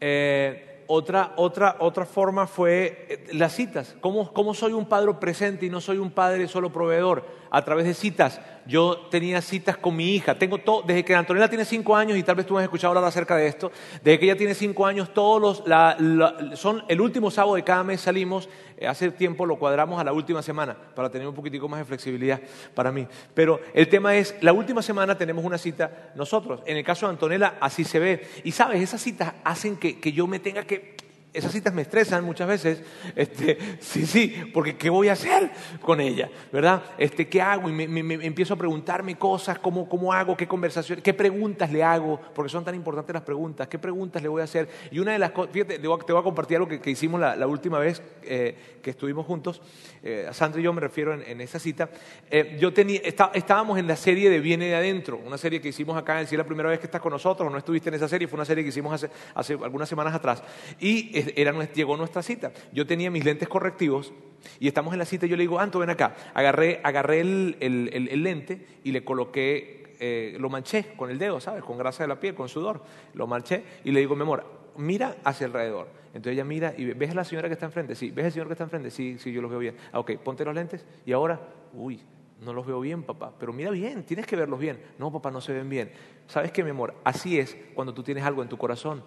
Eh, otra, otra, otra forma fue eh, las citas. ¿Cómo, ¿Cómo soy un padre presente y no soy un padre solo proveedor? A través de citas. Yo tenía citas con mi hija. Tengo todo, desde que Antonella tiene cinco años, y tal vez tú has escuchado hablar acerca de esto, desde que ella tiene cinco años, todos los, son el último sábado de cada mes salimos, eh, hace tiempo lo cuadramos a la última semana, para tener un poquitico más de flexibilidad para mí. Pero el tema es, la última semana tenemos una cita nosotros. En el caso de Antonella, así se ve. Y sabes, esas citas hacen que, que yo me tenga que esas citas me estresan muchas veces. Este, *laughs* sí, sí, porque ¿qué voy a hacer con ella? ¿Verdad? Este, ¿Qué hago? Y me, empiezo a preguntarme cosas, ¿cómo, ¿cómo hago? ¿Qué conversaciones? ¿Qué preguntas le hago? Porque son tan importantes las preguntas. ¿Qué preguntas le voy a hacer? Y una de las cosas, fíjate, te voy a- compartir algo que, hicimos la, última vez eh, que estuvimos juntos. Eh, Sandra y yo me refiero en, esa cita. Eh, yo tenía, está- estábamos en la serie de Viene de Adentro, una serie que hicimos acá, si es la primera vez que estás con nosotros o no estuviste en esa serie, fue una serie que hicimos hace, hace algunas semanas atrás. Y llegó nuestra cita. Yo tenía mis lentes correctivos y estamos en la cita y yo le digo, Anto, ven acá. Agarré, agarré el lente y le coloqué, eh, lo manché con el dedo, ¿sabes? Con grasa de la piel, con sudor. Lo manché y le digo, mi amor, mira hacia alrededor. Entonces ella mira y ve, ¿ves a la señora que está enfrente? Sí. ¿Ves al señor que está enfrente? Sí, sí, yo los veo bien. Ah, ok, ponte los lentes y ahora, uy, no los veo bien, papá, pero mira bien, tienes que verlos bien. No, papá, no se ven bien. ¿Sabes qué, mi amor? Así es cuando tú tienes algo en tu corazón.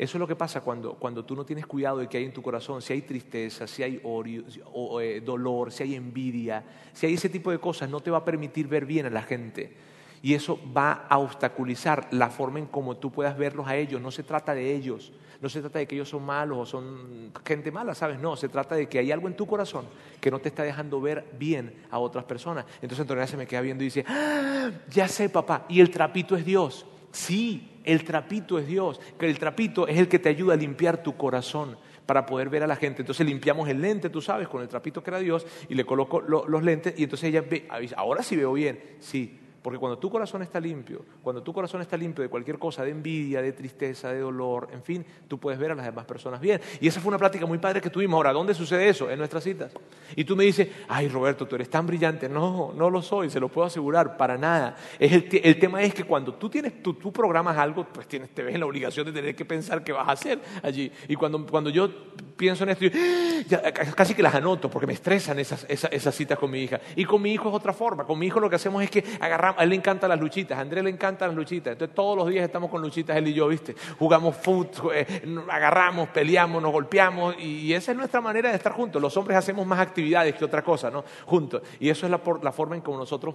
Eso es lo que pasa cuando, cuando tú no tienes cuidado de que hay en tu corazón, si hay tristeza, si hay odio, o, eh, dolor, si hay envidia, si hay ese tipo de cosas, no te va a permitir ver bien a la gente. Y eso va a obstaculizar la forma en cómo tú puedas verlos a ellos. No se trata de ellos, no se trata de que ellos son malos o son gente mala, ¿sabes? No, se trata de que hay algo en tu corazón que no te está dejando ver bien a otras personas. Entonces Antonella se me queda viendo y dice, "Ah, ya sé papá, y el trapito es Dios. Sí, el trapito es Dios, que el trapito es el que te ayuda a limpiar tu corazón para poder ver a la gente. Entonces limpiamos el lente, tú sabes, con el trapito que era Dios, y le coloco lo- los lentes, y entonces ella ve, "Ay, ahora sí veo bien, sí. Porque cuando tu corazón está limpio, cuando tu corazón está limpio de cualquier cosa, de envidia, de tristeza, de dolor, en fin, tú puedes ver a las demás personas bien. Y esa fue una plática muy padre que tuvimos. Ahora, ¿dónde sucede eso? En nuestras citas. Y tú me dices, ay Roberto, tú eres tan brillante. No, no lo soy, se lo puedo asegurar, para nada. Es el, el tema es que cuando tú, tienes, tú, tú programas algo, pues tienes, te ves en la obligación de tener que pensar qué vas a hacer allí. Y cuando, cuando yo pienso en esto, yo, ¡ah! ya, casi que las anoto porque me estresan esas, esas, esas citas con mi hija. Y con mi hijo es otra forma. Con mi hijo lo que hacemos es que agarramos, a él le encantan las luchitas, a Andrés le encantan las luchitas. Entonces todos los días estamos con luchitas él y yo, ¿viste? Jugamos fútbol, eh, agarramos, peleamos, nos golpeamos y, esa es nuestra manera de estar juntos. Los hombres hacemos más actividades que otra cosa, ¿no? Juntos. Y eso es la, la forma en que nosotros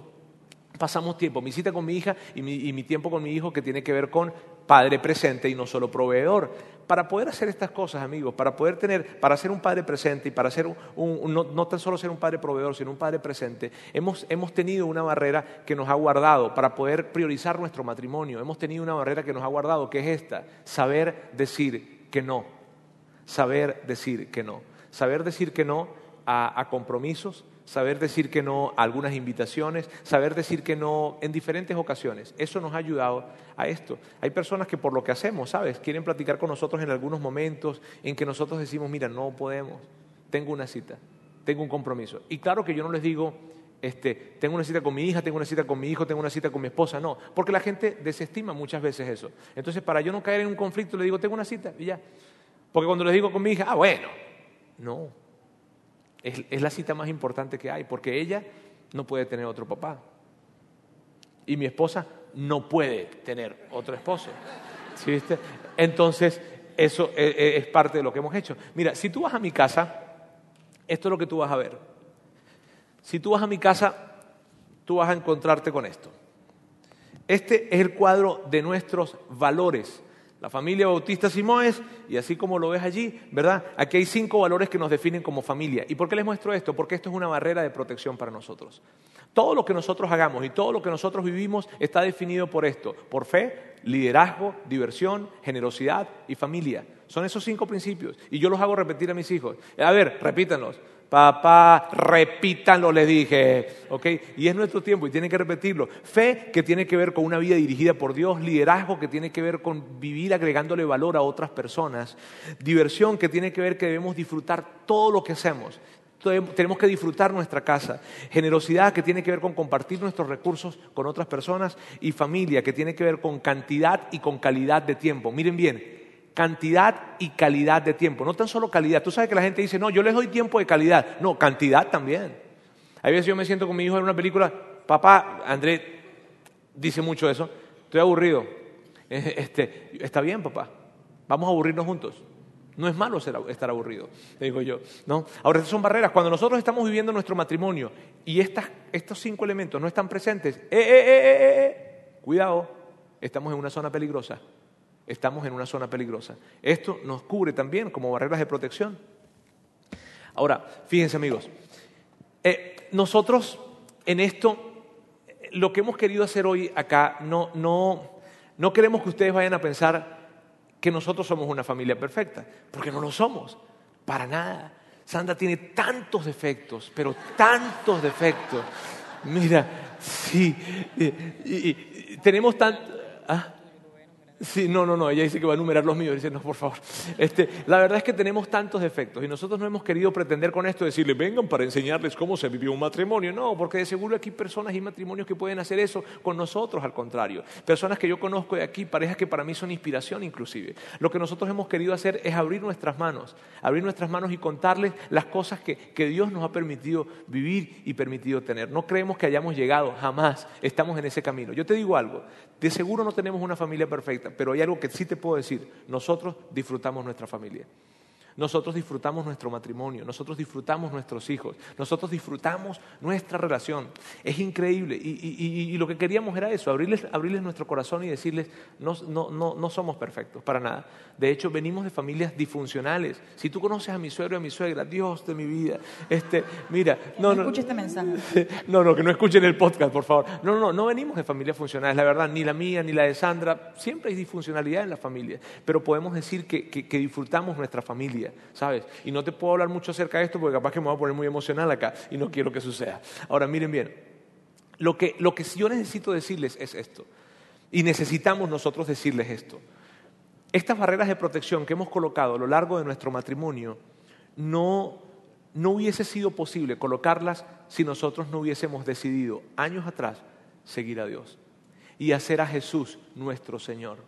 pasamos tiempo, mi cita con mi hija y mi, tiempo con mi hijo que tiene que ver con padre presente y no solo proveedor. Para poder hacer estas cosas, amigos, para poder tener, para ser un padre presente y para ser un, no, tan solo ser un padre proveedor, sino un padre presente, hemos, hemos tenido una barrera que nos ha guardado para poder priorizar nuestro matrimonio. Hemos tenido una barrera que nos ha guardado, que es esta, saber decir que no. Saber decir que no. Saber decir que no a compromisos, saber decir que no a algunas invitaciones, saber decir que no en diferentes ocasiones. Eso nos ha ayudado a esto. Hay personas que por lo que hacemos, ¿sabes? Quieren platicar con nosotros en algunos momentos en que nosotros decimos, mira, no podemos, tengo una cita, tengo un compromiso. Y claro que yo no les digo, este, tengo una cita con mi hija, tengo una cita con mi hijo, tengo una cita con mi esposa, no, porque la gente desestima muchas veces eso. Entonces, para yo no caer en un conflicto, le digo, tengo una cita y ya. Porque cuando les digo con mi hija, ah, bueno, no, es, la cita más importante que hay, porque ella no puede tener otro papá. Y mi esposa no puede tener otro esposo. ¿Sí viste? Entonces, eso eh, eh, es parte de lo que hemos hecho. Mira, si tú vas a mi casa, esto es lo que tú vas a ver. Si tú vas a mi casa, tú vas a encontrarte con esto. Este es el cuadro de nuestros valores. La familia Bautista Simoes, y así como lo ves allí, ¿verdad? Aquí hay cinco valores que nos definen como familia. ¿Y por qué les muestro esto? Porque esto es una barrera de protección para nosotros. Todo lo que nosotros hagamos y todo lo que nosotros vivimos está definido por esto, por fe, liderazgo, diversión, generosidad y familia. Son esos cinco principios. Y yo los hago repetir a mis hijos. A ver, repítanlos. Papá, repítanlo, les dije. ¿Ok? Y es nuestro tiempo y tienen que repetirlo. Fe, que tiene que ver con una vida dirigida por Dios. Liderazgo, que tiene que ver con vivir agregándole valor a otras personas. Diversión, que tiene que ver que debemos disfrutar todo lo que hacemos. Tenemos que disfrutar nuestra casa. Generosidad, que tiene que ver con compartir nuestros recursos con otras personas. Y familia, que tiene que ver con cantidad y con calidad de tiempo. Miren bien, cantidad y calidad de tiempo. No tan solo calidad. Tú sabes que la gente dice, no, yo les doy tiempo de calidad. No, cantidad también. A veces yo me siento con mi hijo en una película papá, André dice mucho eso, estoy aburrido. Eh, Este, está bien, papá, vamos a aburrirnos juntos. No es malo estar aburrido, digo yo. ¿no? Ahora, estas son barreras. Cuando nosotros estamos viviendo nuestro matrimonio y estas, estos cinco elementos no están presentes, ¡eh, eh, eh, eh, eh, eh! cuidado, estamos en una zona peligrosa. Estamos en una zona peligrosa. Esto nos cubre también como barreras de protección. Ahora, fíjense amigos, eh, nosotros en esto, eh, lo que hemos querido hacer hoy acá, no, no, no queremos que ustedes vayan a pensar que nosotros somos una familia perfecta, porque no lo somos, para nada. Sandra tiene tantos defectos, pero tantos defectos. Mira, sí, y, y- y tenemos tan... ¿ah? Sí, no, no, no, ella dice que va a enumerar los míos, dice, no, por favor. Este, la verdad es que tenemos tantos defectos y nosotros no hemos querido pretender con esto decirle, vengan para enseñarles cómo se vivió un matrimonio. No, porque de seguro aquí hay personas y matrimonios que pueden hacer eso con nosotros, al contrario. Personas que yo conozco de aquí, parejas que para mí son inspiración inclusive. Lo que nosotros hemos querido hacer es abrir nuestras manos, abrir nuestras manos y contarles las cosas que, que Dios nos ha permitido vivir y permitido tener. No creemos que hayamos llegado, jamás estamos en ese camino. Yo te digo algo, de seguro no tenemos una familia perfecta, pero hay algo que sí te puedo decir, nosotros disfrutamos nuestra familia. Nosotros disfrutamos nuestro matrimonio, nosotros disfrutamos nuestros hijos, nosotros disfrutamos nuestra relación. Es increíble. Y, y- y- y lo que queríamos era eso, abrirles, abrirles nuestro corazón y decirles, no, no, no, no somos perfectos, para nada. De hecho, venimos de familias disfuncionales. Si tú conoces a mi suegro y a mi suegra, Dios de mi vida, este, mira, No, no, no, escuche este mensaje. *laughs* no, no, que no escuchen el podcast, por favor. No, no, no, no venimos de familias funcionales, la verdad, ni la mía ni la de Sandra. Siempre hay disfuncionalidad en la familia, pero podemos decir que, que- que disfrutamos nuestra familia, ¿sabes? Y no te puedo hablar mucho acerca de esto porque capaz que me voy a poner muy emocional acá y no quiero que suceda. Ahora, miren bien, lo que, lo que yo necesito decirles es esto, y necesitamos nosotros decirles esto. Estas barreras de protección que hemos colocado a lo largo de nuestro matrimonio no, no hubiese sido posible colocarlas si nosotros no hubiésemos decidido años atrás seguir a Dios y hacer a Jesús nuestro Señor.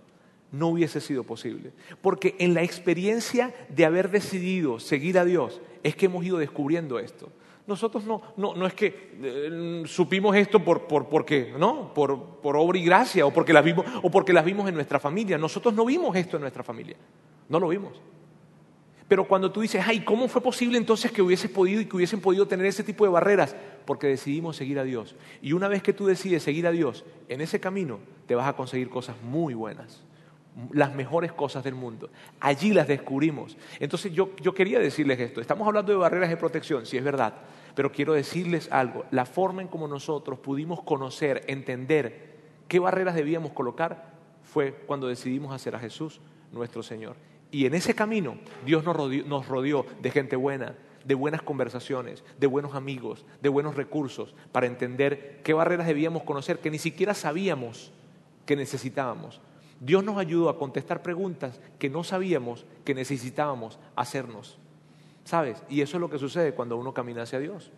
No hubiese sido posible. Porque en la experiencia de haber decidido seguir a Dios es que hemos ido descubriendo esto. Nosotros no, no, no es que eh, supimos esto por, por, porque, ¿no? por, por obra y gracia o porque, las vimos, o porque las vimos en nuestra familia. Nosotros no vimos esto en nuestra familia. No lo vimos. Pero cuando tú dices, ay, ¿cómo fue posible entonces que hubiese podido y que hubiesen podido tener ese tipo de barreras? Porque decidimos seguir a Dios. Y una vez que tú decides seguir a Dios, en ese camino te vas a conseguir cosas muy buenas, las mejores cosas del mundo. Allí las descubrimos. Entonces yo, yo quería decirles esto. Estamos hablando de barreras de protección, si es verdad, pero quiero decirles algo. La forma en como nosotros pudimos conocer, entender qué barreras debíamos colocar fue cuando decidimos hacer a Jesús nuestro Señor. Y en ese camino Dios nos rodeó, nos rodeó de gente buena, de buenas conversaciones, de buenos amigos, de buenos recursos, para entender qué barreras debíamos conocer que ni siquiera sabíamos que necesitábamos. Dios nos ayudó a contestar preguntas que no sabíamos que necesitábamos hacernos. ¿Sabes? Y eso es lo que sucede cuando uno camina hacia Dios.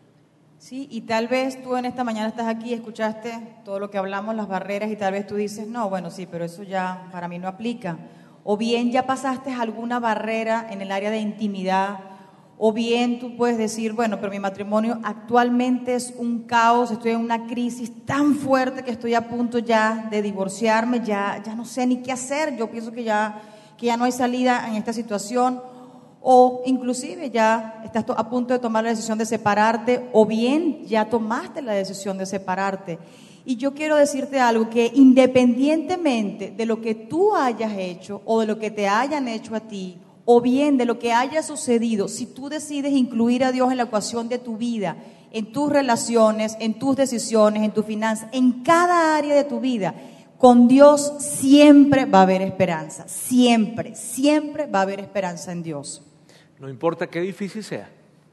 Sí, y tal vez tú en esta mañana estás aquí, escuchaste todo lo que hablamos, las barreras, y tal vez tú dices, no, bueno, sí, pero eso ya para mí no aplica. O bien ya pasaste alguna barrera en el área de intimidad, o bien tú puedes decir, bueno, pero mi matrimonio actualmente es un caos, estoy en una crisis tan fuerte que estoy a punto ya de divorciarme, ya, ya no sé ni qué hacer, yo pienso que ya, que ya no hay salida en esta situación o inclusive ya estás a punto de tomar la decisión de separarte o bien ya tomaste la decisión de separarte. Y yo quiero decirte algo, que independientemente de lo que tú hayas hecho o de lo que te hayan hecho a ti, o bien de lo que haya sucedido, si tú decides incluir a Dios en la ecuación de tu vida, en tus relaciones, en tus decisiones, en tus finanzas, en cada área de tu vida, con Dios siempre va a haber esperanza, siempre, siempre va a haber esperanza en Dios. No importa qué difícil sea,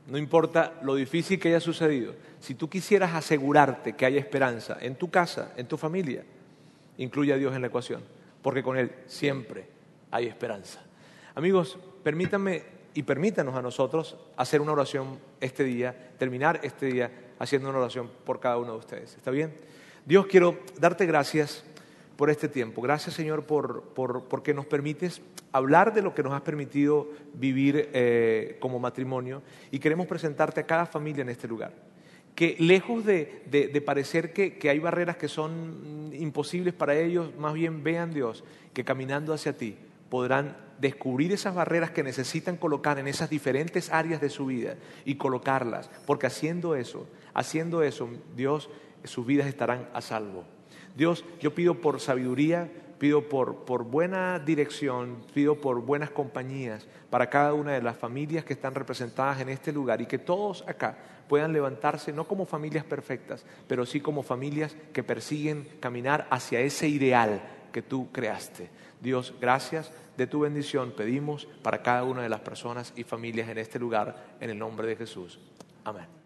no importa lo difícil que haya sucedido, si tú quisieras asegurarte que haya esperanza en tu casa, en tu familia, incluye a Dios en la ecuación, porque con Él siempre hay esperanza. Amigos, permítanme y permítanos a nosotros hacer una oración este día, terminar este día haciendo una oración por cada uno de ustedes. ¿Está bien? Dios, quiero darte gracias por este tiempo. Gracias, Señor, por, por- porque nos permites hablar de lo que nos has permitido vivir eh, como matrimonio y queremos presentarte a cada familia en este lugar. que lejos de, de- de parecer que, que hay barreras que son imposibles para ellos, más bien vean Dios, que caminando hacia ti podrán descubrir esas barreras que necesitan colocar en esas diferentes áreas de su vida y colocarlas, porque haciendo eso, haciendo eso, Dios, sus vidas estarán a salvo. Dios, yo pido por sabiduría, pido por, por buena dirección, pido por buenas compañías para cada una de las familias que están representadas en este lugar y que todos acá puedan levantarse no como familias perfectas, pero sí como familias que persiguen caminar hacia ese ideal que tú creaste. Dios, gracias de tu bendición pedimos para cada una de las personas y familias en este lugar, en el nombre de Jesús. Amén.